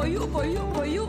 пою, пою, пою.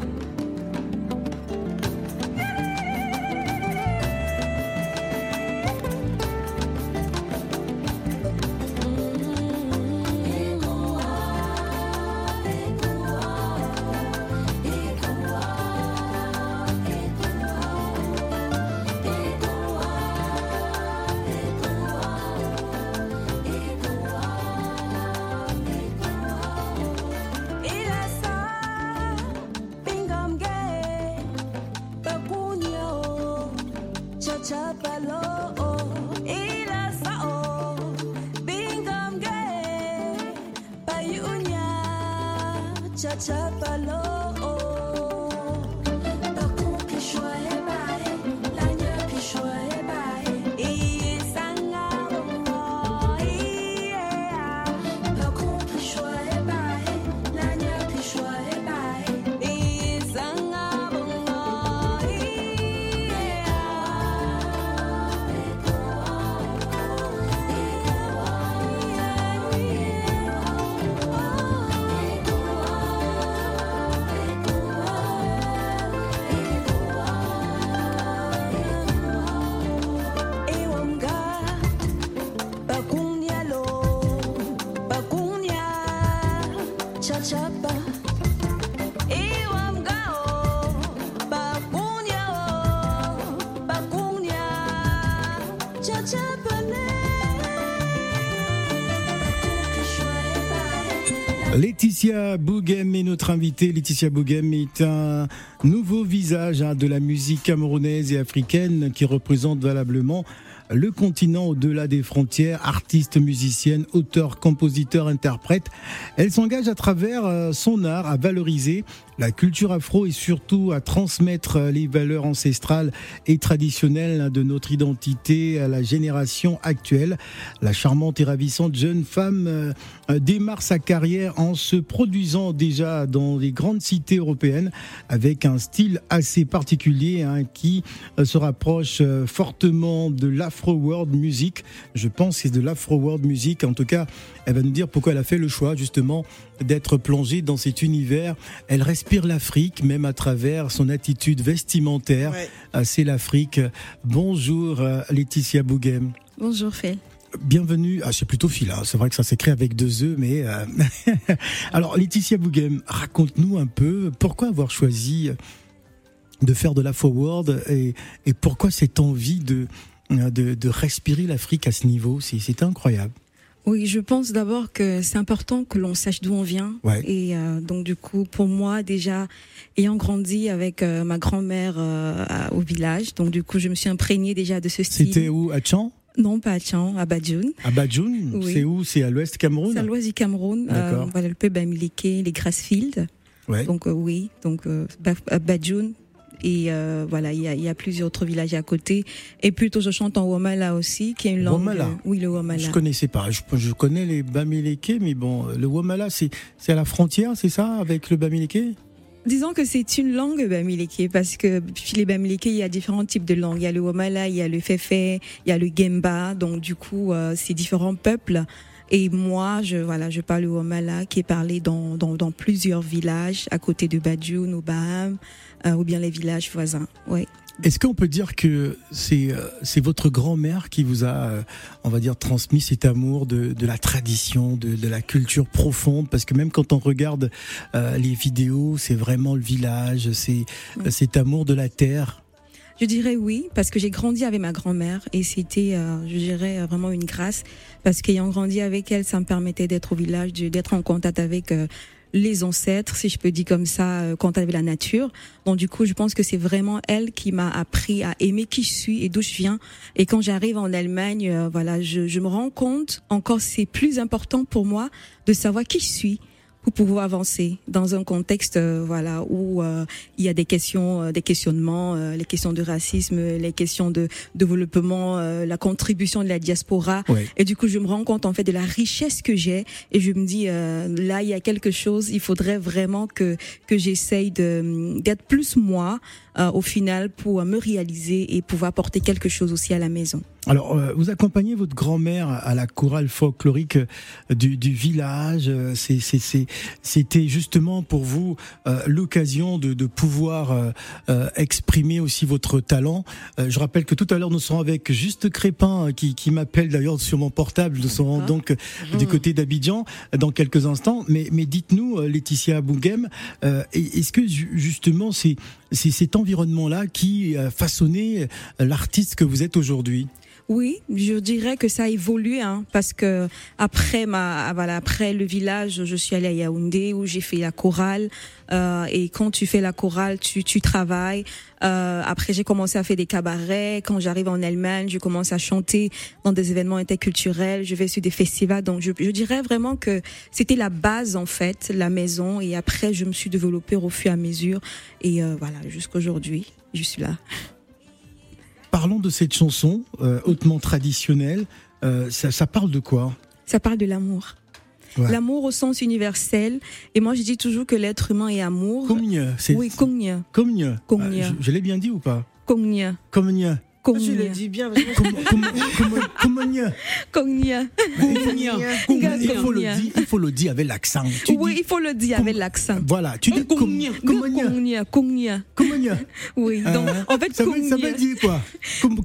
Laetitia Boughem est notre invitée. Laetitia Boughem est un nouveau visage hein, de la musique camerounaise et africaine qui représente valablement le continent au-delà des frontières, artiste, musicienne, auteur, compositeur, interprète. Elle s'engage à travers euh, son art à valoriser la culture afro et surtout à transmettre euh, les valeurs ancestrales et traditionnelles hein, de notre identité à la génération actuelle. La charmante et ravissante jeune femme euh, démarre sa carrière en se produisant déjà dans les grandes cités européennes avec un style assez particulier hein, qui euh, se rapproche fortement de l'afro world music. Je pense que c'est de l'afro world music. En tout cas, elle va nous dire pourquoi elle a fait le choix justement d'être plongée dans cet univers. Elle respire l'Afrique, même à travers son attitude vestimentaire. Ouais. Euh, C'est l'Afrique. Bonjour euh, Laetitia Boughem. Bonjour Phil. Bienvenue. Ah, c'est plutôt Phil. hein. C'est vrai que ça s'écrit avec deux E, mais euh, alors Laetitia Boughem, raconte-nous un peu pourquoi avoir choisi de faire de la forward et, et pourquoi cette envie de de, de respirer l'Afrique à ce niveau. C'est incroyable. Oui, je pense d'abord que c'est important que l'on sache d'où on vient. Ouais. Et euh, donc du coup, pour moi, déjà, ayant grandi avec euh, ma grand-mère euh, au village, donc du coup, je me suis imprégnée déjà de ce style. C'était où À Tchan? Non, pas à Tchan, à Badjoun. À Badjoun? Oui. C'est où? C'est à l'ouest Cameroun? C'est à l'ouest du Cameroun. Euh, voilà, le peuple Bamileke, les Grassfields. Ouais. Donc euh, oui, donc euh, à Badjoun. Et euh, voilà, il y a, y a plusieurs autres villages à côté. Et plutôt, je chante en Womala aussi, qui est une langue. Womala euh, oui, le Womala. Je connaissais pas. Je, je connais les Bamileke, mais bon, le Womala, c'est c'est à la frontière, c'est ça, avec le Bamileke? Disons que c'est une langue bamileke parce que chez les bamileke il y a différents types de langues. Il y a le womala, il y a le fefe, il y a le gemba. Donc du coup, euh, c'est différents peuples. Et moi, je voilà, je parle le womala qui est parlé dans, dans, dans plusieurs villages à côté de Badjoun, au Baham, euh, ou bien les villages voisins. Ouais. Est-ce qu'on peut dire que c'est euh, c'est votre grand-mère qui vous a, euh, on va dire, transmis cet amour de, de la tradition, de, de la culture profonde? Parce que même quand on regarde euh, les vidéos, c'est vraiment le village, c'est Oui. euh, cet amour de la terre. Je dirais oui, parce que j'ai grandi avec ma grand-mère et c'était, euh, je dirais, euh, vraiment une grâce, parce qu'ayant grandi avec elle, ça me permettait d'être au village, d'être en contact avec euh, les ancêtres, si je peux dire comme ça, euh, contact avec la nature. Donc du coup, je pense que c'est vraiment elle qui m'a appris à aimer qui je suis et d'où je viens. Et quand j'arrive en Allemagne, euh, voilà, je, je me rends compte encore c'est plus important pour moi de savoir qui je suis pour pouvoir avancer dans un contexte euh, voilà où euh, il y a des questions euh, des questionnements euh, les questions de racisme les questions de développement euh, la contribution de la diaspora Ouais. et du coup je me rends compte en fait de la richesse que j'ai et je me dis euh, là il y a quelque chose il faudrait vraiment que que j'essaye de d'être plus moi au final pour me réaliser et pouvoir porter quelque chose aussi à la maison. Alors, euh, vous accompagnez votre grand-mère à la chorale folklorique du, du village. Euh, C'était justement pour vous euh, l'occasion de, de pouvoir euh, euh, exprimer aussi votre talent. Euh, je rappelle que tout à l'heure, nous serons avec Juste Crépin euh, qui, qui m'appelle d'ailleurs sur mon portable. Nous serons donc euh, du côté d'Abidjan euh, dans quelques instants. Mais, mais dites-nous, euh, Laetitia Boughem, euh, est-ce que ju- justement c'est c'est cet environnement-là qui a façonné euh, l'artiste que vous êtes aujourd'hui Oui, je dirais que ça a évolué, hein, parce que après ma, voilà, après le village, je suis allée à Yaoundé où j'ai fait la chorale. euh, et quand tu fais la chorale, tu, tu travailles. Euh, après, j'ai commencé à faire des cabarets. Quand j'arrive en Allemagne, je commence à chanter dans des événements interculturels. Je vais sur des festivals. Donc, je, je dirais vraiment que c'était la base en fait, la maison. Et après, je me suis développée au fur et à mesure. Et euh, voilà, jusqu'aujourd'hui, je suis là. Parlons de cette chanson euh, hautement traditionnelle. Euh, ça, ça parle de quoi? Ça parle de l'amour. Ouais. L'amour au sens universel. Et moi, je dis toujours que l'être humain est amour. Cogne, c'est Oui, cogne. Cogne. Ah, je je l'ai bien dit ou pas? Cogne, Cogne. Tu le dis bien. cogne. Cogne. Il faut le dire, il faut le dire avec l'accent. Oui, il faut le dire avec l'accent. Voilà, tu dis cogne. Cogne, cogne. Cogne. Oui, donc Hein en fait, ça veut, ça veut cogne, dire quoi?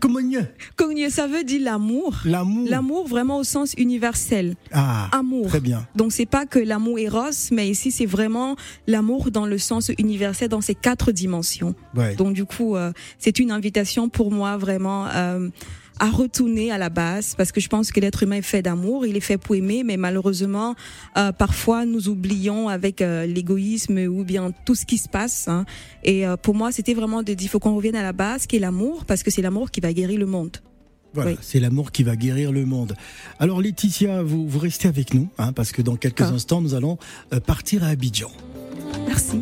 Cogne. cogne, ça veut dire l'amour. L'amour. L'amour vraiment au sens universel. Ah, Amour. très bien. Donc c'est pas que l'amour éros, mais ici c'est vraiment l'amour dans le sens universel, dans ses quatre dimensions. Ouais. Donc du coup, euh, c'est une invitation pour moi vraiment euh, à retourner à la base, parce que je pense que l'être humain est fait d'amour, il est fait pour aimer, mais malheureusement, euh, parfois nous oublions avec euh, l'égoïsme ou bien tout ce qui se passe. hein. Et euh, pour moi, c'était vraiment de dire, faut qu'on revienne à la base, qui est l'amour, parce que c'est l'amour qui va guérir le monde. Voilà, Oui. c'est l'amour qui va guérir le monde. Alors Laetitia, vous, vous restez avec nous, hein, parce que dans quelques Ah. instants, nous allons partir à Abidjan. Merci.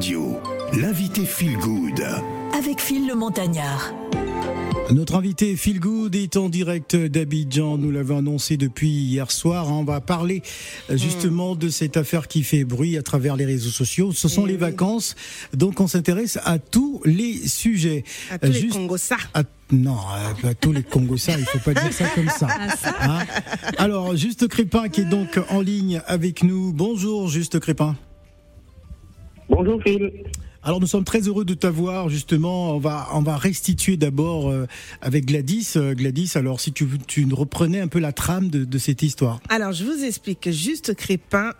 Radio, l'invité Feel Good. Avec Phil le Montagnard. Notre invité Phil Good est en direct d'Abidjan. Nous l'avons annoncé depuis hier soir. On va parler euh, justement de cette affaire qui fait bruit à travers les réseaux sociaux. Ce sont les vacances. Donc on s'intéresse à tous les sujets. À tous les Juste- Congossas. à- non, à, à tous les Congossas, il faut pas dire ça comme ça. Hein Alors, Juste Crépin qui est donc en ligne avec nous. Bonjour Juste Crépin. Bonjour Phil. Alors nous sommes très heureux de t'avoir justement. On va on va restituer d'abord euh, avec Gladys. Euh, Gladys, alors si tu tu nous reprenais un peu la trame de, de cette histoire. Alors, je vous explique. Juste Crépin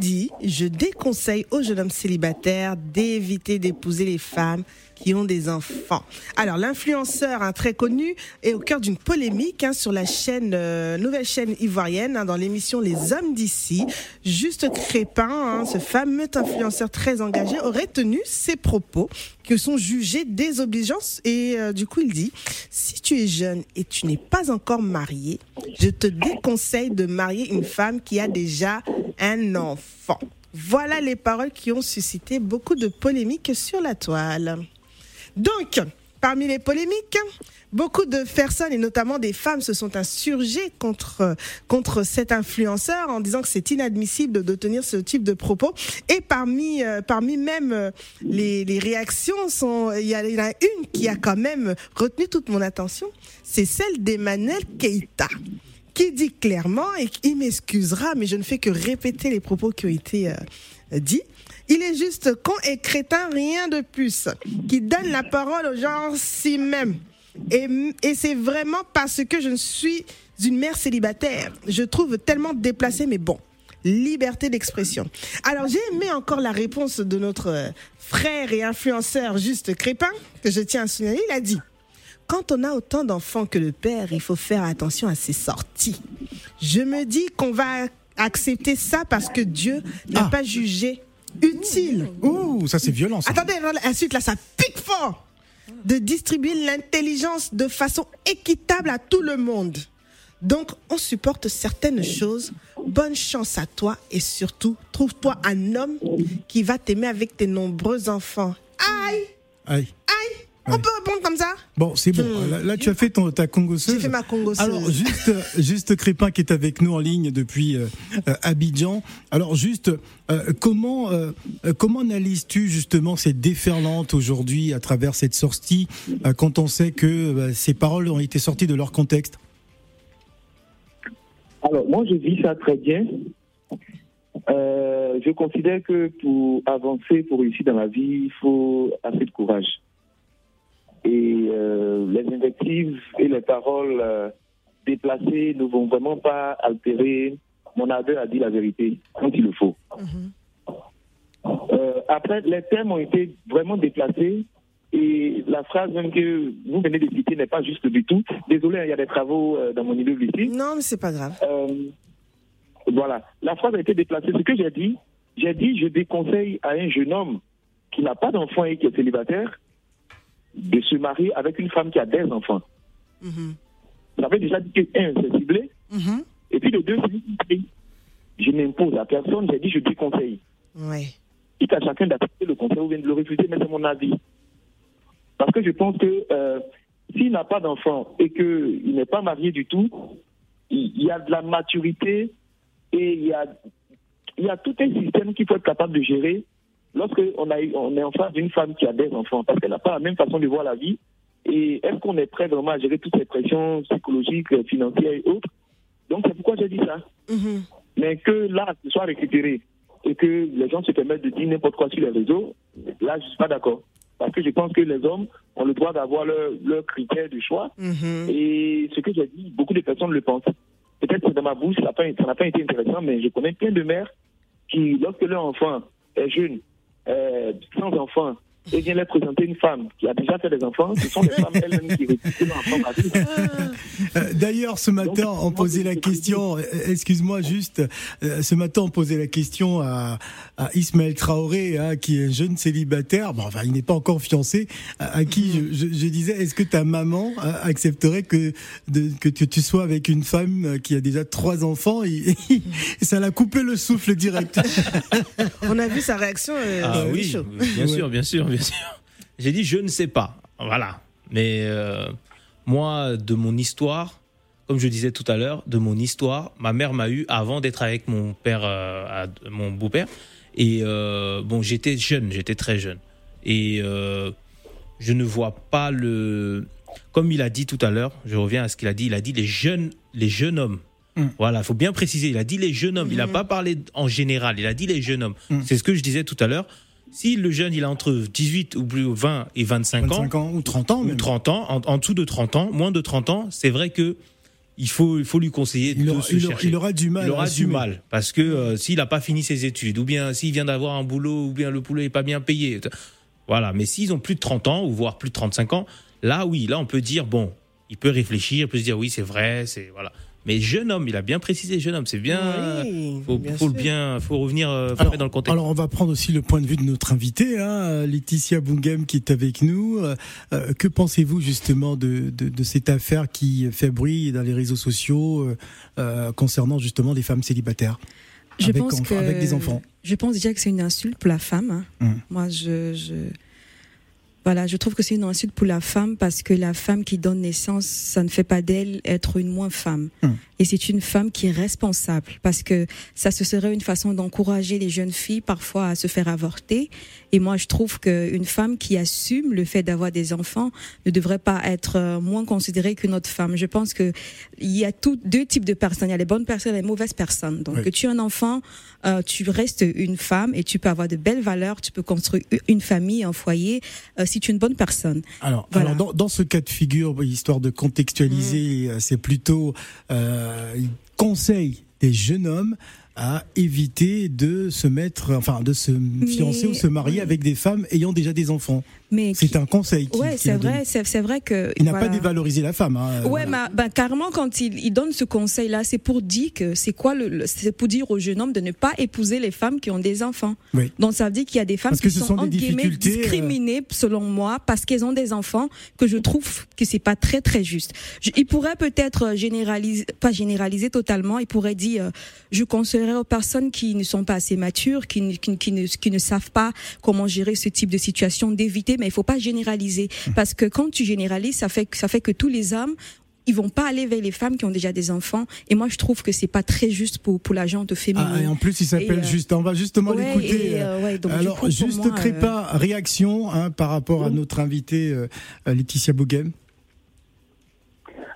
dit Je déconseille aux jeunes hommes célibataires d'éviter d'épouser les femmes qui ont des enfants. Alors, l'influenceur hein, très connu est au cœur d'une polémique hein, sur la chaîne, euh, nouvelle chaîne ivoirienne, hein, dans l'émission Les Hommes d'ici. Juste Crépin, hein, ce fameux influenceur très engagé, aurait tenu ses propos qui sont jugés désobligeants. Et euh, du coup, il dit Si tu es jeune et tu n'es pas encore marié, je te déconseille de marier une femme qui a déjà un enfant. Voilà les paroles qui ont suscité beaucoup de polémiques sur la toile. Donc, parmi les polémiques, beaucoup de personnes, et notamment des femmes, se sont insurgées contre, cet influenceur en disant que c'est inadmissible de, tenir ce type de propos. Et parmi, euh, même euh, les, réactions, il y, en a une qui a quand même retenu toute mon attention, c'est celle d'Emmanuel Keïta qui dit clairement, et il m'excusera, mais je ne fais que répéter les propos qui ont été euh, dits. Il est juste con et crétin, rien de plus, qui donne la parole aux gens si même. Et, et c'est vraiment parce que je suis une mère célibataire. Je trouve tellement déplacé, mais bon. Liberté d'expression. Alors j'ai aimé encore la réponse de notre frère et influenceur Juste Crépin, que je tiens à signaler. Il a dit quand on a autant d'enfants que le père, il faut faire attention à ses sorties. Je me dis qu'on va accepter ça parce que Dieu n'a Ah. pas jugé utile. Ouh, ça c'est violent. Ça. Attendez, ensuite là, ça pique fort de distribuer l'intelligence de façon équitable à tout le monde. Donc, on supporte certaines choses. Bonne chance à toi et surtout, trouve-toi un homme qui va t'aimer avec tes nombreux enfants. Aïe, Aïe. aïe, on peut répondre comme ça? Bon, c'est bon. Hmm. Là, là, tu as fait ton, ta congosseuse. J'ai fait ma congosseuse. Alors, juste, juste Crépin qui est avec nous en ligne depuis euh, euh, Abidjan. Alors, juste, euh, comment, euh, comment analyses-tu justement cette déferlante aujourd'hui à travers cette sortie euh, quand on sait que euh, ces paroles ont été sorties de leur contexte? Alors, moi, je vis ça très bien. Euh, je considère que pour avancer, pour réussir dans la vie, il faut assez de courage. Et euh, les invectives et les paroles euh, déplacées ne vont vraiment pas altérer mon ardeur à dire la vérité quand il le faut. Euh, après, les thèmes ont été vraiment déplacés et la phrase même que vous venez de citer n'est pas juste du tout. Désolé, hein, il y a des travaux euh, dans mon immeuble ici. Non, mais c'est pas grave. Euh, voilà, la phrase a été déplacée. Ce que j'ai dit, j'ai dit, je déconseille à un jeune homme qui n'a pas d'enfant et qui est célibataire de se marier avec une femme qui a des enfants. Mhm. J'avais déjà dit que, un, c'est ciblé, Mhm. et puis le deux, c'est. Je n'impose à personne, j'ai dit, je déconseille. Ouais. quitte à chacun d'accepter le conseil ou bien de le refuser, mais c'est mon avis. Parce que je pense que euh, s'il n'a pas d'enfant et qu'il n'est pas marié du tout, il il y a de la maturité et il y a, il y a tout un système qu'il faut être capable de gérer lorsque on, a, eu- on est en face d'une femme qui a des enfants, parce qu'elle n'a pas la même façon de voir la vie. Et est-ce qu'on est prêt vraiment à gérer toutes ces pressions psychologiques, financières et autres? Donc c'est pourquoi j'ai dit ça Mhm. mais que là, ce soit récupéré et que les gens se permettent de dire n'importe quoi sur les réseaux, là, je ne suis pas d'accord. Parce que je pense que les hommes ont le droit d'avoir leurs leur critères de choix. Mhm. Et ce que j'ai dit, beaucoup de personnes le pensent. Peut-être que dans ma bouche, ça n'a pas, ça n'a pas été intéressant, mais je connais plein de mères qui, lorsque leur enfant est jeune, euh, sans enfant, et vient leur présenter une femme qui a déjà fait des enfants, ce sont les femmes elles-mêmes qui récupèrent leur enfant marié. Euh, D'ailleurs, ce matin, Donc, on posait la question, euh, excuse-moi juste, euh, ce matin, on posait la question à, à Ismaël Traoré, hein, qui est un jeune célibataire, bon, enfin, il n'est pas encore fiancé, à, à qui je, je- je disais, est-ce que ta maman accepterait que, de, que tu, tu sois avec une femme qui a déjà trois enfants? Et, et ça l'a coupé le souffle direct. On a vu sa réaction. euh, Ah oui, chaud. bien sûr, bien sûr, bien sûr. J'ai dit je ne sais pas. Voilà. Mais euh, moi, de mon histoire, comme je disais tout à l'heure, de mon histoire, ma mère m'a eu avant d'être avec mon père, euh, à- mon beau-père. Et euh, bon, j'étais jeune, j'étais très jeune. Et je ne vois pas le. Comme il a dit tout à l'heure, je reviens à ce qu'il a dit. Il a dit les jeunes, les jeunes hommes. Mm. Voilà, il faut bien préciser. Il a dit les jeunes hommes. Il n'a pas parlé en général. Il a dit les jeunes hommes. Mm. C'est ce que je disais tout à l'heure. Si le jeune, il a entre 18 ou plus 20 et 25, 25 ans, ans ou 30 ans ou même. 30 ans, en, en dessous de 30 ans, moins de 30 ans, c'est vrai que il faut, il faut lui conseiller Il de aura, se il chercher. il aura du mal. Il aura du mal parce que euh, s'il n'a pas fini ses études ou bien s'il vient d'avoir un boulot ou bien le boulot n'est pas bien payé. Voilà, mais s'ils ont plus de 30 ans ou voire plus de 35 ans, là oui, là on peut dire bon, il peut réfléchir, il peut se dire oui, c'est vrai, c'est voilà. Mais jeune homme, il a bien précisé jeune homme, c'est bien Oui, faut, bien faut le sûr. bien faut revenir euh, faut Alors, dans le contexte. alors, on va prendre aussi le point de vue de notre invitée, hein, Laetitia Bungem, qui est avec nous. Euh, euh, que pensez-vous justement de, de, de cette affaire qui fait bruit dans les réseaux sociaux euh, concernant justement les femmes célibataires Je avec, pense que avec des enfants? Je pense déjà que c'est une insulte pour la femme. hein. Mm. Moi, je, je voilà, je trouve que c'est une insulte pour la femme parce que la femme qui donne naissance, ça ne fait pas d'elle être une moins femme. Mm. Et c'est une femme qui est responsable parce que ça ce serait une façon d'encourager les jeunes filles parfois à se faire avorter. Et moi, je trouve qu'une femme qui assume le fait d'avoir des enfants ne devrait pas être euh, moins considérée qu'une autre femme. Je pense que il y a tout, deux types de personnes. Il y a les bonnes personnes et les mauvaises personnes. Donc, Oui. que tu es un enfant, euh, tu restes une femme et tu peux avoir de belles valeurs, tu peux construire une famille, un foyer, euh, si tu es une bonne personne. Alors, Voilà. alors dans, dans ce cas de figure, histoire de contextualiser, euh, c'est plutôt euh, il conseille des jeunes hommes à éviter de se mettre, enfin, de se fiancer ou se marier avec des femmes ayant déjà des enfants. Mais C'est qui- un conseil. qui- ouais, c'est vrai, c'est c'est vrai que Il n'a voilà. pas dévalorisé la femme. Hein, Ouais, voilà. mais ben, carrément, quand il, il donne ce conseil-là, c'est pour dire que c'est quoi le, le- c'est pour dire aux jeunes hommes de ne pas épouser les femmes qui ont des enfants. Oui. Donc ça veut dire qu'il y a des femmes Parce que qui ce sont, sont euh, discriminées, selon moi, parce qu'elles ont des enfants, que je trouve que c'est pas très très juste. Je- il pourrait peut-être généraliser, pas généraliser totalement. Il pourrait dire, euh, je conseillerais aux personnes qui ne sont pas assez matures, qui, qui, qui ne, qui ne savent pas comment gérer ce type de situation, d'éviter. Mais il faut pas généraliser, parce que quand tu généralises, ça fait que ça fait que tous les hommes ils vont pas aller vers les femmes qui ont déjà des enfants. Et moi, je trouve que c'est pas très juste pour, pour la gente féminine. Ah, et en plus, il s'appelle euh, juste. On va justement Ouais, l'écouter. euh, ouais, Alors, juste moi, Crépa, réaction hein, par rapport à notre invitée euh, Laetitia Boughem.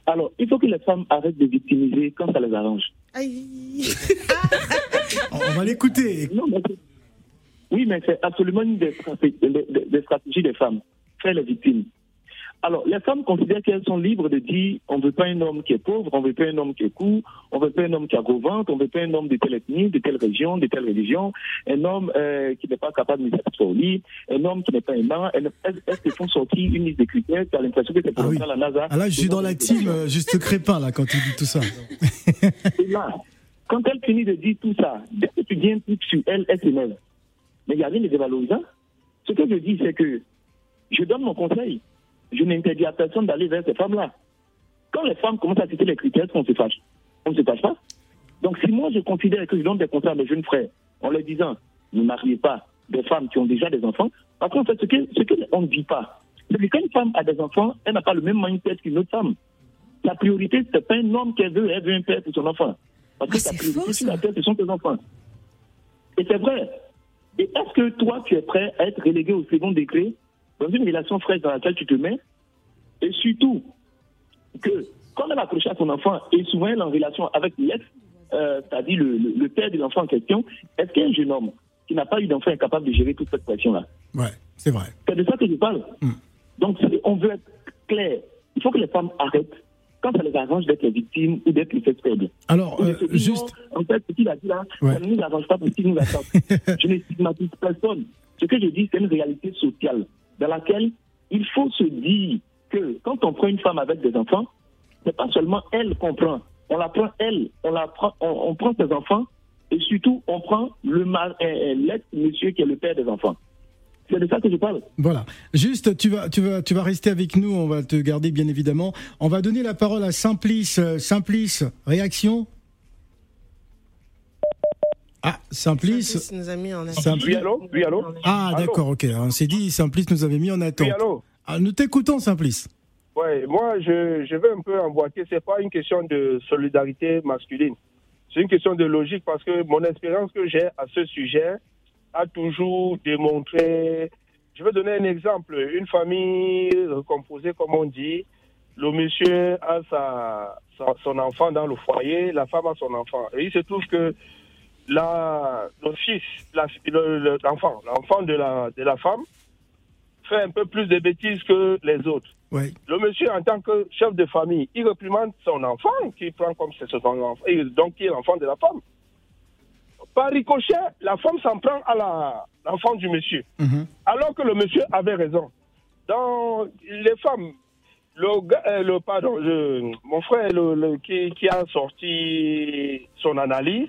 Alors, il faut que les femmes arrêtent de victimiser quand ça les arrange. Aïe. On va l'écouter. Non, mais c'est- oui, mais c'est absolument une des stratégies, des- femmes, faire les victimes. Alors, les femmes considèrent qu'elles sont libres de dire on ne veut pas un homme qui est pauvre, on ne veut pas un homme qui est court, on ne veut pas un homme qui a gros ventre, on ne veut pas un homme de telle ethnie, de telle région, de telle religion, un homme euh, qui n'est pas capable de satisfaire au lit, un homme qui n'est pas aimant. Elles, elles, te font sortir une liste de critères, tu as l'impression que c'est pour Ah oui. la NASA. Ah là, je suis dans la team euh, juste crépin là quand tu dis tout ça. Et là, quand elle finit de dire tout ça, dès que tu truc sur elle, elle s'énerve. Mais il n'y a rien de dévalorisant. Ce que je dis, c'est que je donne mon conseil. Je n'interdis à personne d'aller vers ces femmes-là. Quand les femmes commencent à citer les critères, on se fâche. On ne se fâche pas. Donc si moi je considère que je donne des conseils à mes jeunes frères en leur disant ne mariez pas des femmes qui ont déjà des enfants, parce qu'en fait, ce que ce qu'on ne dit pas, c'est que quand une femme a des enfants, elle n'a pas le même mindset qu'une autre femme. La priorité, ce n'est pas un homme qu'elle veut, elle veut un père pour son enfant. Parce que sa c'est priorité sur la terre, ce sont tes enfants. Et c'est vrai. Et est-ce que toi, tu es prêt à être relégué au second degré dans une relation fraîche dans laquelle tu te mets Et surtout, que quand elle accroche à son enfant, et souvent elle est en relation avec l'ex, euh, c'est-à-dire le, le- le père de l'enfant en question, est-ce qu'un jeune homme qui n'a pas eu d'enfant est capable de gérer toute cette pression-là Ouais, c'est vrai. c'est de ça que je parle. Mm. Donc, on veut être clair. Il faut que les femmes arrêtent, quand ça les arrange d'être les victimes ou d'être les fesses faibles. Alors, euh, juste, En fait, ce qu'il a dit là, Ouais. ça ne nous arrange pas parce qu'il nous attend. je ne stigmatise personne. Ce que je dis, c'est une réalité sociale dans laquelle il faut se dire que quand on prend une femme avec des enfants, c'est pas seulement elle qu'on prend. On la prend elle, on la prend, on, on prend ses enfants et surtout on prend le mal, euh, euh, l'ex-monsieur qui est le père des enfants. C'est de ça que je parle. voilà. Juste, tu vas, tu vas, tu vas rester avec nous. On va te garder bien évidemment. On va donner la parole à Simplice. Euh, Simplice, réaction? Ah, Simplice. Simplice nous a mis en attente. Simplice. Oui, allô? Oui, allô? Ah, d'accord, ok. On s'est dit, Simplice nous avait mis en attente. Oui, allô? Ah, nous t'écoutons, Simplice. Ouais, moi, je, je vais un peu emboîter. C'est pas une question de solidarité masculine. C'est une question de logique parce que mon expérience que j'ai à ce sujet a toujours démontré. Je vais donner un exemple. Une famille recomposée, comme on dit. Le monsieur a sa, sa- son enfant dans le foyer, la femme a son enfant. Et il se trouve que la, le fils, l'enfant, l'enfant de la, de la femme fait un peu plus de bêtises que les autres. Ouais. Le monsieur, en tant que chef de famille, il réprimande son enfant, qui prend comme c'est son enfant, donc qui est l'enfant de la femme. Par ricochet, la femme s'en prend à la- l'enfant du monsieur, Mhm. alors que le monsieur avait raison. Dans les femmes, le, gars- euh, le pardon, le- mon frère le- le- qui, qui a sorti son analyse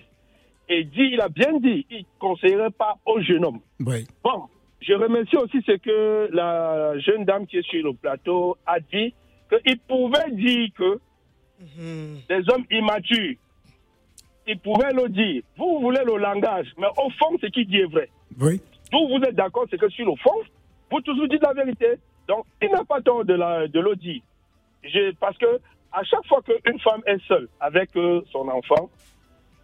et dit, il a bien dit, il ne conseillerait pas au jeune homme. Bon, je remercie aussi ce que la jeune dame qui est sur le plateau a dit, qu'il pouvait dire que Mhm. des hommes immatures, il pouvait le dire. Vous, voulez le langage, mais au fond, ce qu'il dit est vrai. Oui. Vous, vous êtes d'accord, c'est que sur le fond, vous toujours dites la vérité. Donc, il n'a pas tort de, la, de le dire. Je- parce que à chaque fois qu'une femme est seule avec euh, son enfant,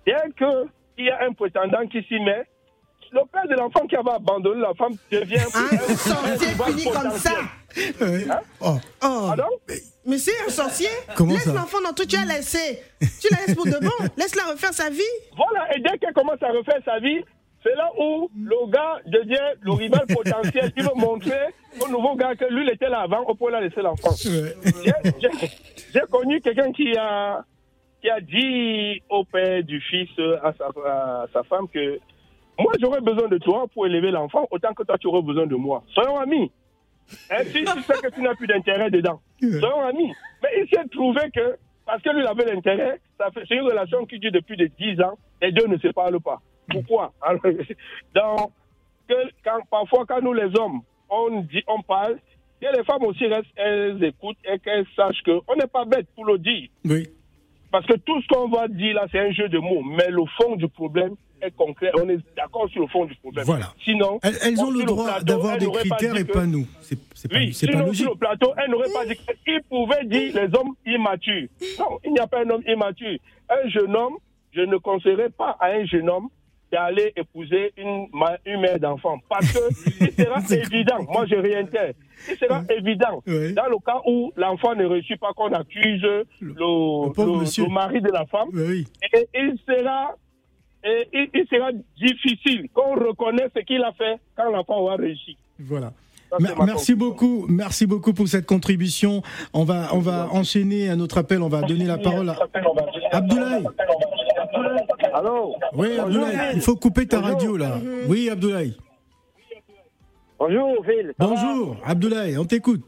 dès qu'il y a un prétendant qui s'y met, le père de l'enfant qui avait abandonné la femme devient Un sorcier fini comme ça. Hein? Oh, Oh, Pardon mais c'est un sorcier. Comment Laisse l'enfant dans tout, tu as laissé. Tu la laisses pour de bon. Laisse-la refaire sa vie. Voilà, et dès qu'elle commence à refaire sa vie, c'est là où le gars devient le rival potentiel. Il veut montrer au nouveau gars que lui, il était là avant, au point de laisser l'enfant. ouais. J'ai- connu quelqu'un qui a, qui a dit au père du fils, à sa, à sa femme, que moi, j'aurais besoin de toi pour élever l'enfant autant que toi, tu aurais besoin de moi. Soyons amis. Hein, si tu sais que tu n'as plus d'intérêt dedans, soyons amis. Mais il s'est trouvé que, parce que lui, avait l'intérêt, c'est une relation qui dure depuis de 10 ans, les deux ne se parlent pas. Pourquoi? Alors, que, quand, parfois, quand nous, les hommes, on dit, on parle, que les femmes aussi restent, elles écoutent et qu'elles sachent qu'on n'est pas bête pour le dire. Oui. Parce que tout ce qu'on va dire là, c'est un jeu de mots. Mais le fond du problème est concret. On est d'accord sur le fond du problème. Voilà. Sinon, Elles, elles ont le droit d'avoir elles des n'auraient critères et que- pas nous. C'est oui, c'est pas sinon, logique. sur le plateau, elle n'aurait pas dit qu'il pouvait dire les hommes immatures. Non, il n'y a pas un homme immature. Un jeune homme, je ne conseillerais pas à un jeune homme d'aller épouser une, une mère d'enfant. Parce que il sera évident, moi je réintègre, il sera évident, dans le cas où l'enfant ne réussit pas, qu'on accuse le, le, mari de la femme, oui. et il sera, et il, il sera difficile qu'on reconnaisse ce qu'il a fait quand l'enfant aura réussi. Voilà. Merci beaucoup, merci beaucoup pour cette contribution. On va, on va enchaîner un autre appel. On va donner la parole à Abdoulaye. Allô? Oui, Abdoulaye, il faut couper ta radio là. Oui, Abdoulaye. Bonjour, Phil. Bonjour, Abdoulaye, on t'écoute.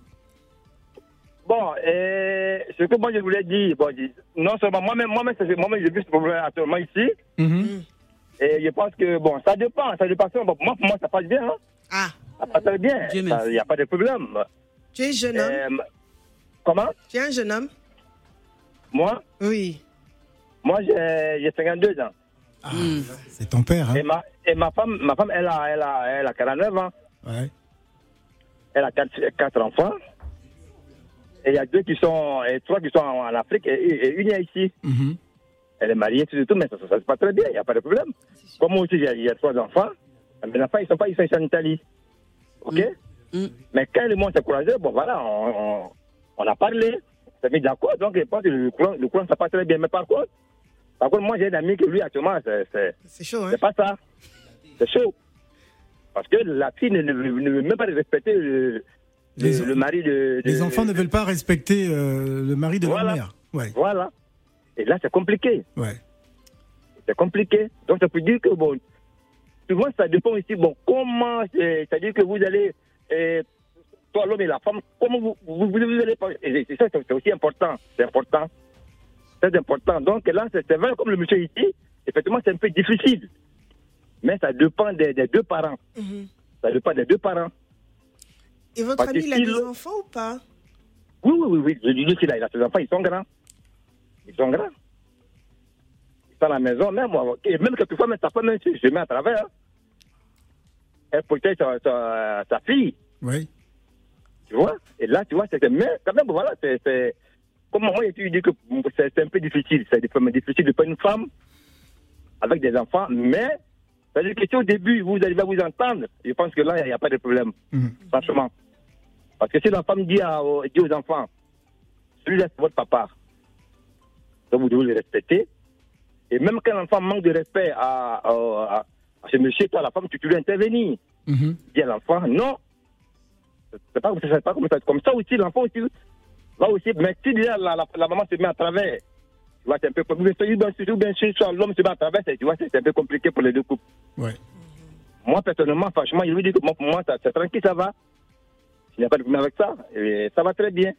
Bon, euh, ce que moi je voulais dire, bon, je- non seulement moi-même, moi-même, moi-même, j'ai vu ce problème actuellement ici, Mhm. et je pense que, bon, ça dépend, ça dépend. Bon, moi, pour moi, ça passe bien, hein. Ah, Ça passe très bien. Il n'y a pas de problème. tu es jeune homme Euh, comment? Tu es un jeune homme Moi? Oui. Moi, j'ai j'ai 52 ans. Ah, C'est ton père, hein Et ma, et ma femme, ma femme elle, a, elle, a, elle a 49 ans. Ouais. Elle a quatre, quatre enfants. Et il y a deux qui sont, et trois qui sont en, Afrique et, et une est ici. Mhm. Elle est mariée, tout, tout, mais ça, ça, ça se passe très bien, il n'y a pas de problème. Comme moi aussi, j'ai j'ai trois enfants. Mes enfants, ils sont pas, ils sont en Italie. OK? Mm. Mais quand le monde s'est croisé, bon voilà, on, on, on a parlé. On s'est mis d'accord, donc je pense que le courant, le courant, ça passe très bien. Mais par contre, par contre, moi, j'ai un ami que lui, actuellement, c'est- c'est C'est chaud, hein? c'est pas ça. C'est chaud. Parce que la fille ne, ne veut- ne veut même pas respecter le, Les le, en- le mari de, de- Les enfants ne veulent pas respecter euh, le mari de Voilà. leur mère. Ouais, Voilà. Et là, c'est compliqué. ouais. C'est compliqué. Donc, ça peut dire que, bon, souvent, ça dépend aussi, bon, comment, c'est- c'est-à-dire que vous allez, euh, toi, l'homme et la femme, comment vous, vous, vous, vous allez C'est ça, c'est aussi important. C'est important. C'est important. Donc, là, c'est vrai, comme le monsieur ici, effectivement, c'est un peu difficile. Mais ça dépend des, des deux parents. Mhm. Ça dépend des deux parents. Et votre Parce ami, il a des enfants ou pas? Oui, oui, oui, oui. Je dis lui, il a ses enfants, ils sont grands. Ils sont grands. Ils sont à la maison, même, moi, et même quelquefois, même sa femme, même si je mets à travers, hein. elle protège sa, sa, sa fille, ouais. tu vois? Et là, tu vois, c'est mais quand même, voilà, c'est. c'est- Comme moi, tu dis que c'est un peu difficile. C'est difficile de prendre une femme avec des enfants, mais c'est-à-dire que si au début, vous arrivez à vous entendre, je pense que là, il n'y a pas de problème, Mhm. franchement. Parce que si la femme dit, à- aux- dit aux enfants, celui-là, c'est votre papa, donc vous devez le respecter. Et même quand l'enfant manque de respect à, à, à- à ce monsieur, toi, la femme, tu, tu dois intervenir. Mhm. Dis à l'enfant, non. C'est pas, pas comme ça. Comme ça aussi, l'enfant aussi va aussi. Mais si déjà la, la, la maman se met à travers, tu vois, c'est un peu compliqué. Bien, soit l'homme se met à travers, tu vois, c'est un peu compliqué pour les deux couples. Ouais. Moi, personnellement, franchement, je lui dis que moi, pour moi, c'est tranquille, ça va. Il n'y a pas de problème avec ça. Et ça va très bien.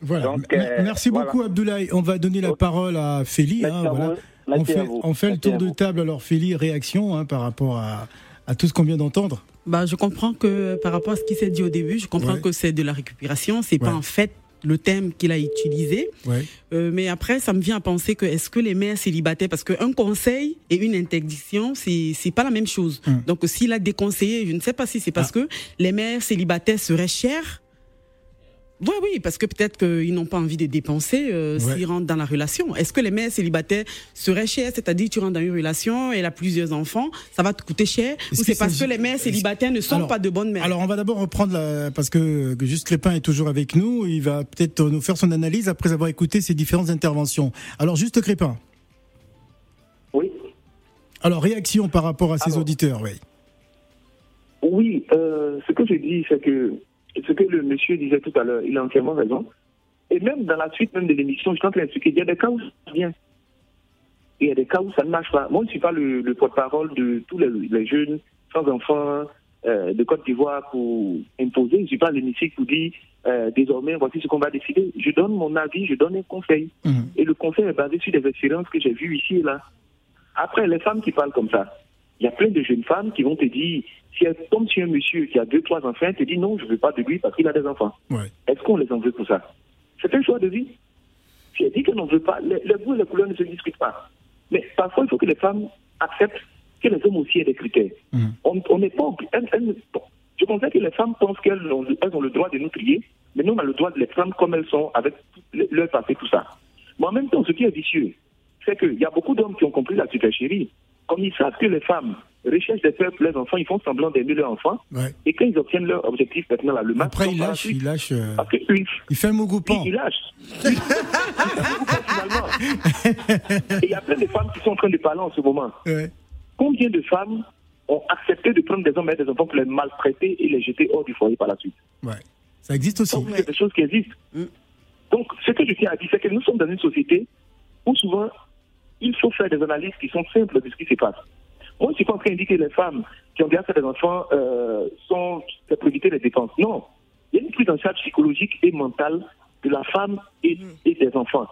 Voilà. Donc, euh, Merci voilà. beaucoup, Abdoulaye. On va donner la parole à. Merci hein, voilà. On fait, vous. on fait le tour de table. Alors, Félie, réaction hein, par rapport à, à tout ce qu'on vient d'entendre? Bah, je comprends que par rapport à ce qui s'est dit au début, je comprends Ouais. que c'est de la récupération. C'est pas Ouais. en fait le thème qu'il a utilisé. Ouais. Euh, mais après, ça me vient à penser que est-ce que les mères célibataires, parce qu'un conseil et une interdiction, c'est c'est pas la même chose. Hum. Donc s'il a déconseillé, je ne sais pas si c'est parce Ah. que les mères célibataires seraient chères. Oui, oui, parce que peut-être qu'ils n'ont pas envie de dépenser euh, Ouais. s'ils rentrent dans la relation. Est-ce que les mères célibataires seraient chères? C'est-à-dire, tu rentres dans une relation, elle a plusieurs enfants, ça va te coûter cher? Ou c'est parce que les mères célibataires ne sont Alors- pas de bonnes mères? Alors, on va d'abord reprendre la, parce que Juste Crépin est toujours avec nous. Il va peut-être nous faire son analyse après avoir écouté ces différentes interventions. Alors, Juste Crépin. Oui. Alors, réaction par rapport à ces Alors. auditeurs, oui. Oui, euh, ce que je dis, c'est que ce que le monsieur disait tout à l'heure, il a entièrement raison. Et même dans la suite même de l'émission, je suis en train d'expliquer, il y a des cas où ça. Et il y a des cas où ça ne marche pas. Moi, je ne suis pas le, le porte-parole de tous les, les jeunes sans enfants euh, de Côte d'Ivoire pour imposer. Je ne suis pas l'hémicycle pour dire euh, désormais, voici ce qu'on va décider. Je donne mon avis, je donne un conseil. Mhm. Et le conseil est basé sur des expériences que j'ai vues ici et là. Après, les femmes qui parlent comme ça, il y a plein de jeunes femmes qui vont te dire, si elles tombent sur un monsieur qui a deux, trois enfants, elle te dit non, je ne veux pas de lui parce qu'il a des enfants. Ouais. Est-ce qu'on les en veut pour ça? C'est un choix de vie. Si elle dit qu'elle n'en veut pas, les, goûts et les couleurs ne se discutent pas. Mais parfois, il faut que les femmes acceptent que les hommes aussi aient des critères. Mhm. On n'est pas elles- elles- Je constate que les femmes pensent qu'elles ont, elles ont le droit de nous trier, mais nous, on a le droit de les prendre comme elles sont, avec le- leur passé, tout ça. Mais en même temps, ce qui est vicieux, c'est qu'il y a beaucoup d'hommes qui ont compris la superchérie. Comme ils savent que les femmes recherchent des pour leurs enfants, ils font semblant d'aimer leurs enfants, Ouais. et quand ils obtiennent leur objectif, maintenant, là, le match, Après, ils il lâche, il lâche, euh, Parce que eux, il fait un Mougoupan. il, il lâche. Il- finalement. Et il y a plein de femmes qui sont en train de parler en ce moment. Ouais. Combien de femmes ont accepté de prendre des hommes et des enfants pour les maltraiter et les jeter hors du foyer par la suite? Ouais. Ça existe aussi. Donc, c'est des choses qui existent. Donc, ce que je tiens à dire, c'est que nous sommes dans une société où souvent, il faut faire des analyses qui sont simples de ce qui se passe. Moi, je suis pas en train de dire que les femmes qui ont déjà fait des enfants euh, sont c'est pour éviter les dépenses. Non. Il y a une prise en charge psychologique et mentale de la femme et, et des enfants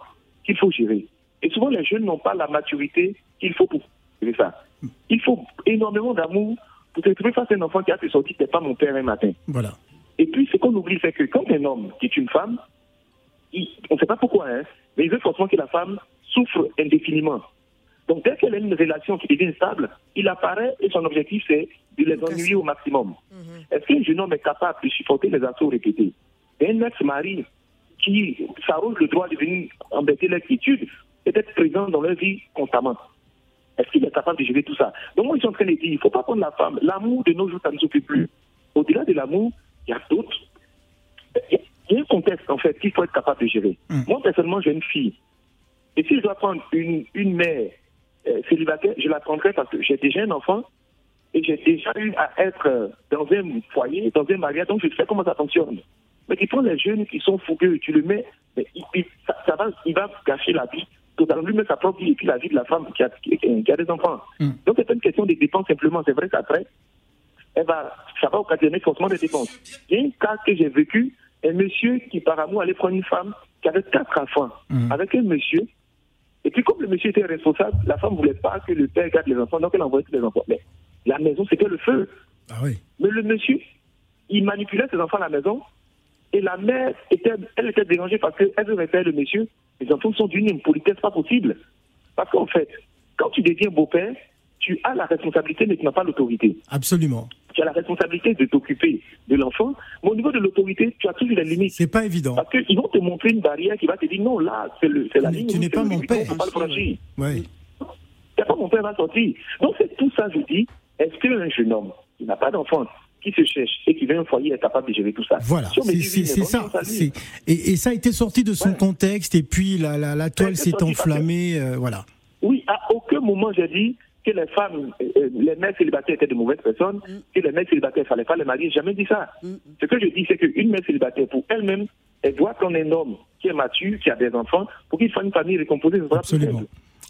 qu'il faut gérer. Et souvent, les jeunes n'ont pas la maturité qu'il faut pour gérer ça. Il faut énormément d'amour pour se trouver face à un enfant qui a fait sortir t'es pas mon père un matin. Voilà. Et puis, ce qu'on oublie, c'est que quand un homme qui est une femme, il- on ne sait pas pourquoi, hein, mais il veut forcément que la femme souffre indéfiniment. Donc, dès qu'elle a une relation qui devient stable, il apparaît et son objectif, c'est de les ennuyer au maximum. Est-ce qu'un jeune homme est capable de supporter les assauts répétés? Un ex-mari qui s'arrose le droit de venir embêter l'inquiétude, peut être présent dans leur vie constamment. Est-ce qu'il est capable de gérer tout ça? Donc moi, je suis en train de dire, il ne faut pas prendre la femme. L'amour de nos jours, ça ne suffit plus. Au-delà de l'amour, il y a d'autres. Il y a- il y a un contexte, en fait, qu'il faut être capable de gérer. Moi, personnellement, j'ai une fille. Et si je dois prendre une, une mère euh, célibataire, je la prendrai parce que j'ai déjà un enfant et j'ai déjà eu à être euh, dans un foyer, dans un mariage, donc je sais comment ça fonctionne. Mais tu prends les jeunes qui sont fougueux, tu le mets, mais il, il- ça, ça va, il va gâcher la vie totalement, lui-même sa propre vie et puis la vie de la femme qui a, qui, qui a des enfants. Donc c'est pas une question de dépenses simplement, c'est vrai qu'après, elle va, ça va occasionner forcément des dépenses. Il y a un cas que j'ai vécu, un monsieur qui par amour allait prendre une femme qui avait quatre enfants avec un monsieur. Et puis comme le monsieur était responsable, la femme voulait pas que le père garde les enfants, donc elle envoyait tous les enfants. Mais la maison, c'était le feu. Ah oui. Mais le monsieur, il manipulait ses enfants à la maison et la mère était, elle était dérangée parce qu'elle veut rester le monsieur. Les enfants sont d'une impolitesse pas possible. Parce qu'en fait, quand tu deviens beau-père, tu as la responsabilité mais tu n'as pas l'autorité. Absolument. Tu as la responsabilité de t'occuper de l'enfant, mais au niveau de l'autorité, tu as toujours des limites. C'est pas évident. Parce qu'ils vont te montrer une barrière qui va te dire non, là, c'est la ligne. Tu n'es pas mon père. faut pas le franchir. Ouais. C'est pas mon père va sortir. Donc c'est tout ça, je dis, est-ce qu'un jeune homme qui n'a pas d'enfant, qui se cherche et qui veut un foyer est capable de gérer tout ça? Voilà, Si c'est oui, ça. Et, et ça a été sorti de son contexte, et puis la, la, la toile s'est enflammée. euh, voilà. Oui, à aucun moment j'ai dit que les femmes, euh, les mères célibataires étaient de mauvaises personnes, que les mères célibataires, il fallait pas les marier. Jamais dit ça. Ce que je dis, c'est qu'une mère célibataire, pour elle-même, elle doit prendre un homme qui est mature, qui a des enfants, pour qu'il fasse une famille récomposée. ce sera Absolument.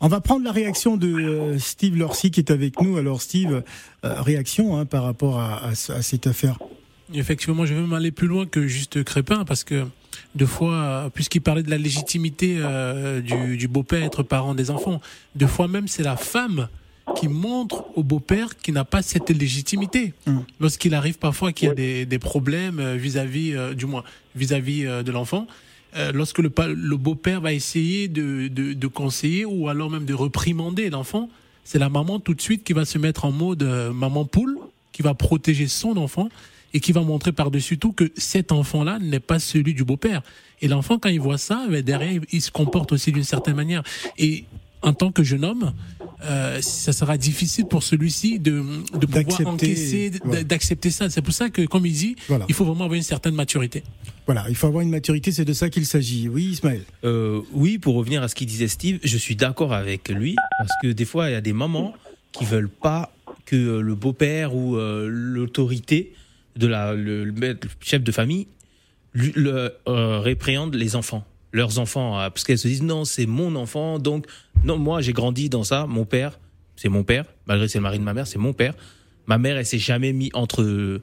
On va prendre la réaction de euh, Steve Lorcy qui est avec nous. Alors Steve, euh, réaction hein, par rapport à, à ce- à cette affaire. Effectivement, je vais même aller plus loin que juste Crépin, parce que deux fois, euh, puisqu'il parlait de la légitimité euh, du, du beau-père être parent des enfants, deux fois même c'est la femme qui montre au beau-père qu'il n'a pas cette légitimité. Lorsqu'il arrive parfois qu'il y a des, des problèmes euh, vis-à-vis, euh, du moins vis-à-vis euh, de l'enfant, euh, lorsque le, le beau-père va essayer de, de, de conseiller ou alors même de reprimander l'enfant, c'est la maman tout de suite qui va se mettre en mode maman poule, qui va protéger son enfant et qui va montrer par-dessus tout que cet enfant-là n'est pas celui du beau-père. Et l'enfant, quand il voit ça, ben, derrière, il se comporte aussi d'une certaine manière. Et en tant que jeune homme, euh, ça sera difficile pour celui-ci de, de pouvoir D'accepter, encaisser, d'accepter ça. C'est pour ça que, comme il dit, Voilà. il faut vraiment avoir une certaine maturité. Voilà, il faut avoir une maturité, c'est de ça qu'il s'agit. Oui, Ismaël. Euh, oui, pour revenir à ce qu'il disait Steve, je suis d'accord avec lui parce que des fois il y a des mamans qui veulent pas que le beau-père ou euh, l'autorité de la le, chef de famille lui- le, euh, répréhende les enfants, leurs enfants, euh, parce qu'elles se disent non c'est mon enfant donc non moi j'ai grandi dans ça, mon père c'est mon père malgré que c'est le mari de ma mère c'est mon père, ma mère elle s'est jamais mis entre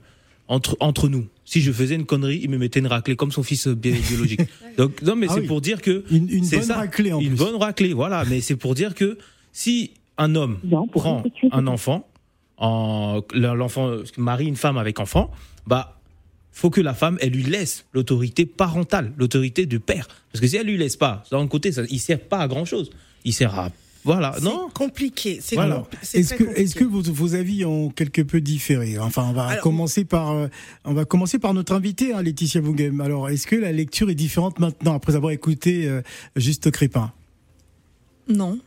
entre entre nous. Si je faisais une connerie, il me mettait une raclée comme son fils bi- biologique. Donc non mais Ah c'est oui. pour dire que Une, une bonne ça. raclée en Une plus. bonne raclée, voilà. Mais c'est pour dire que si un homme prend un enfant, en, l'enfant marie une femme avec enfant, bah faut que la femme elle lui laisse l'autorité parentale, l'autorité du père. Parce que si elle lui laisse pas, d'un côté, ça, il sert pas à grand chose. Il sert à voilà, non? compliqué. C'est Voilà. Est-ce que, compliqué. est-ce que vos, vos avis ont quelque peu différé? Enfin, on va Alors- commencer par, euh, on va commencer par notre invitée, hein, Laetitia Boughem. Alors, est-ce que la lecture est différente maintenant après avoir écouté euh, Juste Crépin? Non.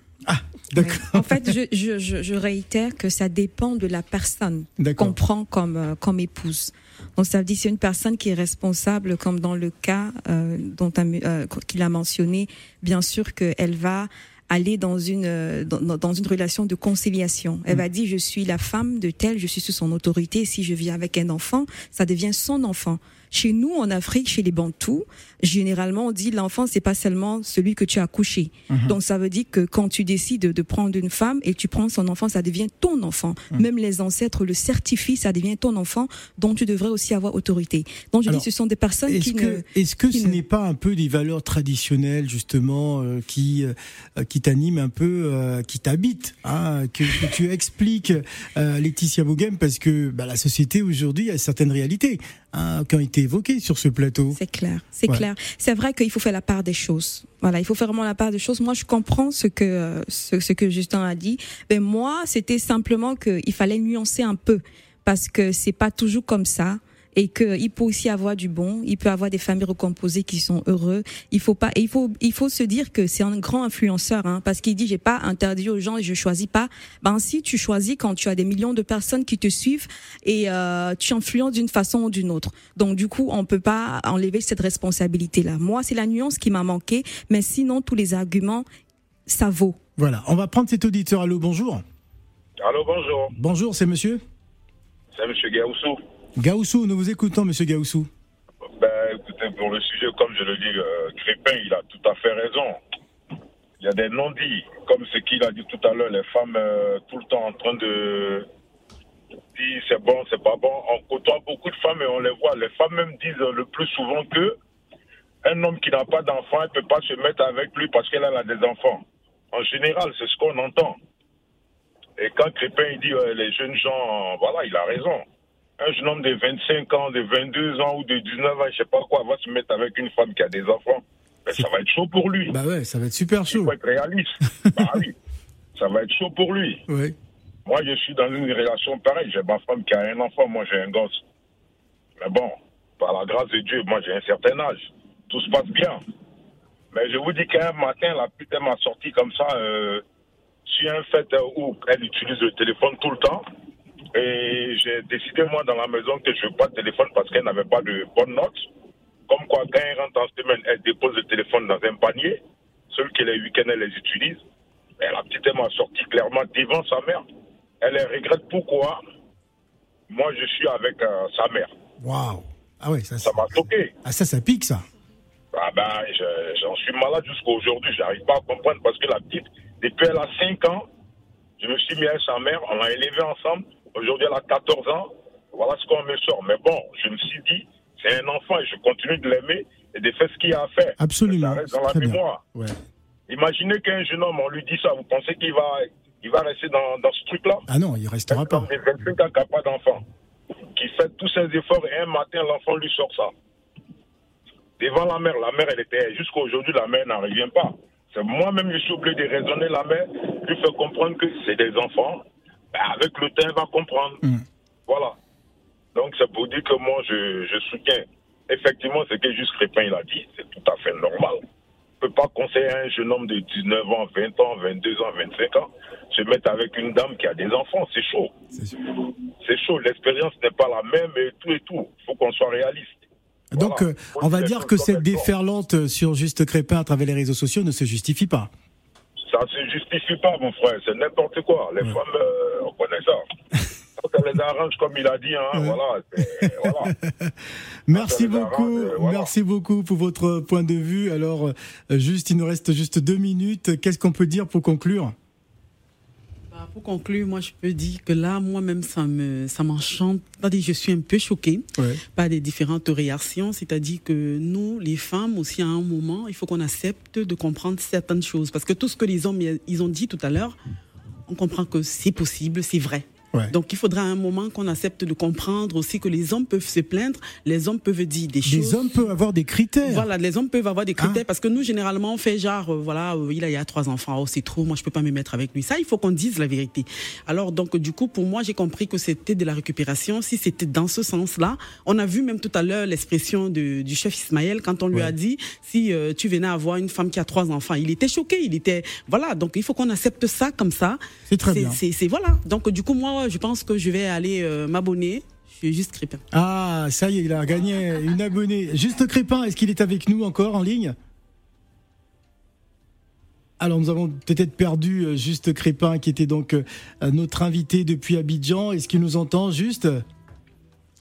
D'accord. Ouais. En fait, je, je, je, je réitère que ça dépend de la personne D'accord. qu'on prend comme, euh, comme épouse. Donc, ça veut dire c'est une personne qui est responsable, comme dans le cas euh, dont euh, qu'il a mentionné, bien sûr qu'elle va aller dans une euh, dans, dans- dans une relation de conciliation. Elle Mm. va dire je suis la femme de tel, je suis sous son autorité. Si je viens avec un enfant, ça devient son enfant. Chez nous, en Afrique, chez les Bantous, généralement, on dit l'enfant, c'est pas seulement celui que tu as couché. Mhm. Donc, ça veut dire que quand tu décides de, prendre une femme et tu prends son enfant, ça devient ton enfant. Mhm. Même les ancêtres le certifient, ça devient ton enfant, dont tu devrais aussi avoir autorité. Donc, je Alors, dis, ce sont des personnes Est-ce qui que, ne, est-ce que ce ne- n'est pas un peu des valeurs traditionnelles justement euh, qui euh, qui t'animent un peu, euh, qui t'habitent, hein, que, que tu expliques, euh, Laetitia Boughem, parce que bah, la société aujourd'hui a certaines réalités hein, qui ont été évoquées sur ce plateau. C'est clair, c'est Ouais. clair. C'est vrai qu'il faut faire la part des choses. Voilà, il faut faire vraiment la part des choses. Moi, je comprends ce que euh, ce, ce que Justin a dit. Mais moi, c'était simplement qu'il fallait nuancer un peu parce que c'est pas toujours comme ça. Et qu'il peut aussi avoir du bon, il peut avoir des familles recomposées qui sont heureux. Il faut pas, et il faut, il faut se dire que c'est un grand influenceur, hein, parce qu'il dit j'ai pas interdit aux gens et je choisis pas. Ben si tu choisis quand tu as des millions de personnes qui te suivent et euh, tu influences d'une façon ou d'une autre. Donc du coup, on peut pas enlever cette responsabilité là. Moi, c'est la nuance qui m'a manqué, mais sinon tous les arguments, ça vaut. Voilà, on va prendre cet auditeur. Allô, bonjour. Allô, bonjour. Bonjour, c'est monsieur? C'est M. Gaoussou. Gaussou, nous vous écoutons, monsieur Gaussou. Ben, écoutez, pour le sujet, comme je le dis, euh, Crépin, il a tout à fait raison. Il y a des non-dits, comme ce qu'il a dit tout à l'heure, les femmes euh, tout le temps en train de dire c'est bon, c'est pas bon. On côtoie beaucoup de femmes et on les voit. Les femmes même disent le plus souvent que un homme qui n'a pas d'enfant, ne peut pas se mettre avec lui parce qu'elle a des enfants. En général, c'est ce qu'on entend. Et quand Crépin il dit euh, les jeunes gens, voilà, il a raison. Un jeune homme de 25 ans, de 22 ans ou de 19 ans, je sais pas quoi, va se mettre avec une femme qui a des enfants. Ben, ça va être chaud pour lui. Bah ouais, ça va être super Il chaud. faut être réaliste. bah oui, ça va être chaud pour lui. Ouais. Moi, je suis dans une relation pareille. J'ai ma femme qui a un enfant, moi j'ai un gosse. Mais bon, par la grâce de Dieu, moi j'ai un certain âge. Tout se passe bien. Mais je vous dis qu'un matin, la pute, m'a sorti comme ça, euh, sur un fait où elle utilise le téléphone tout le temps. Et j'ai décidé, moi, dans la maison, que je ne veux pas de téléphone parce qu'elle n'avait pas de bonnes notes. Comme quoi, quand elle rentre en semaine, elle dépose le téléphone dans un panier. Seul que les week-ends, elle les utilise. Mais la petite, elle m'a sorti clairement devant sa mère. Elle regrette pourquoi moi, je suis avec euh, sa mère. Waouh. Ah ouais, ça, Ça m'a choqué. ah, ça, ça pique, ça. Ah ben, je- j'en suis malade jusqu'à aujourd'hui. J'arrive pas à comprendre parce que la petite, depuis elle a 5 ans, je me suis mis avec sa mère, on l'a élevée ensemble. Aujourd'hui, elle a 14 ans. Voilà ce qu'on me sort. Mais bon, je me suis dit, c'est un enfant et je continue de l'aimer et de faire ce qu'il a à faire. Absolument. Ça reste dans la mémoire. Ouais. Imaginez qu'un jeune homme, on lui dit ça, vous pensez qu'il va, il va rester dans, dans ce truc-là? Ah non, il restera pas. de 25 ans qui n'a pas d'enfant, qui fait tous ses efforts et un matin, l'enfant lui sort ça. Devant la mère, la mère, elle était. Jusqu'à aujourd'hui, la mère n'en revient pas. C'est moi-même, je suis obligé de raisonner la mère, lui faire comprendre que c'est des enfants. Ben, avec le temps, elle va comprendre. Voilà. Donc, c'est pour dire que moi, je, je soutiens. Effectivement, ce que juste Crépin il a dit, c'est tout à fait normal. On ne peut pas conseiller à un jeune homme de 19 ans, 20 ans, 22 ans, 25 ans, se mettre avec une dame qui a des enfants. C'est chaud. C'est chaud. L'expérience n'est pas la même et tout et tout. Il faut qu'on soit réaliste. Donc, euh, on va dire que cette déferlante sur Juste Crépin à travers les réseaux sociaux ne se justifie pas. Ça ne se justifie pas, mon frère. C'est n'importe quoi. Les femmes, euh, on connaît ça. Quand elle les arrange, comme il a dit, hein, voilà. Merci Ça arrange, beaucoup, euh, voilà. merci beaucoup pour votre point de vue. Alors, euh, juste, il nous reste juste deux minutes. Qu'est-ce qu'on peut dire pour conclure? Pour conclure, moi, je peux dire que là, moi-même, ça me, ça m'enchante. C'est-à-dire, je suis un peu choquée Ouais. par des différentes réactions. C'est-à-dire que nous, les femmes, aussi, à un moment, il faut qu'on accepte de comprendre certaines choses. Parce que tout ce que les hommes, ils ont dit tout à l'heure, on comprend que c'est possible, c'est vrai. Ouais. Donc, il faudra un moment qu'on accepte de comprendre aussi que les hommes peuvent se plaindre, les hommes peuvent dire des choses. Les hommes peuvent avoir des critères. Voilà, les hommes peuvent avoir des critères parce que nous, généralement, on fait genre, euh, voilà, euh, il, a, il a trois enfants, oh, c'est trop, moi, je peux pas me mettre avec lui. Ça, il faut qu'on dise la vérité. Alors, donc, du coup, pour moi, j'ai compris que c'était de la récupération. Si c'était dans ce sens-là, on a vu même tout à l'heure l'expression du chef Ismaël quand on lui a dit, si euh, tu venais avoir une femme qui a trois enfants, il était choqué, il était, voilà, donc il faut qu'on accepte ça comme ça. C'est très bien. C'est- voilà. Donc, du coup, moi, je pense que je vais aller euh, m'abonner. Je suis juste Crépin. Ah, ça y est, il a gagné une abonnée. Juste Crépin, est-ce qu'il est avec nous encore en ligne? Alors nous avons peut-être perdu euh, Juste Crépin qui était donc euh, notre invité depuis Abidjan. Est-ce qu'il nous entend juste?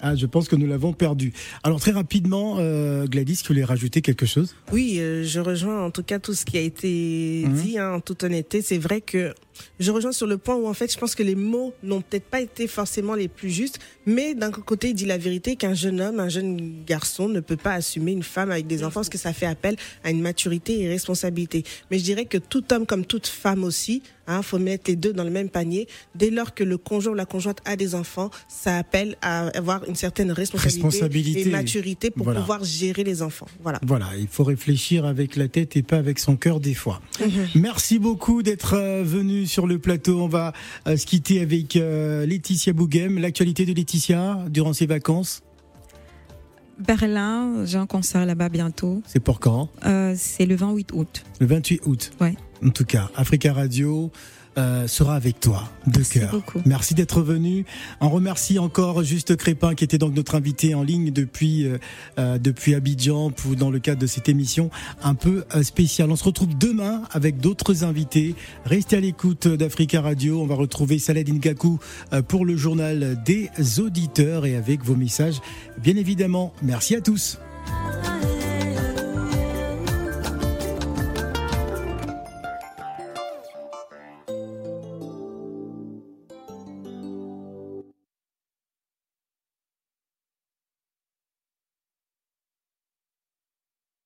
Ah, je pense que nous l'avons perdu. Alors très rapidement, euh, Gladys, tu voulais rajouter quelque chose? Oui, euh, je rejoins en tout cas tout ce qui a été Mhm. dit hein, en toute honnêteté. C'est vrai que je rejoins sur le point où en fait je pense que les mots n'ont peut-être pas été forcément les plus justes, mais d'un côté il dit la vérité qu'un jeune homme, un jeune garçon ne peut pas assumer une femme avec des enfants parce que ça fait appel à une maturité et responsabilité. Mais je dirais que tout homme comme toute femme aussi, hein, faut mettre les deux dans le même panier. Dès lors que le conjoint ou la conjointe a des enfants, ça appelle à avoir une certaine responsabilité, Responsabilité. et maturité pour Voilà. pouvoir gérer les enfants. Voilà. Voilà, il faut réfléchir avec la tête et pas avec son cœur des fois. Merci beaucoup d'être euh, venu sur le plateau. On va euh, se quitter avec euh, Laetitia Boughem. L'actualité de Laetitia durant ses vacances, Berlin, j'ai un concert là-bas bientôt. c'est pour quand? Euh, c'est le 28 août. Le 28 août. Ouais. En tout cas, Africa Radio euh, sera avec toi de cœur. beaucoup. Merci d'être venu. On remercie encore Juste Crépin qui était donc notre invité en ligne depuis euh, euh, depuis Abidjan pour dans le cadre de cette émission un peu euh, spéciale. On se retrouve demain avec d'autres invités. Restez à l'écoute d'Africa Radio. On va retrouver Saled Ngaku euh, pour le journal des auditeurs et avec vos messages. Bien évidemment. Merci à tous.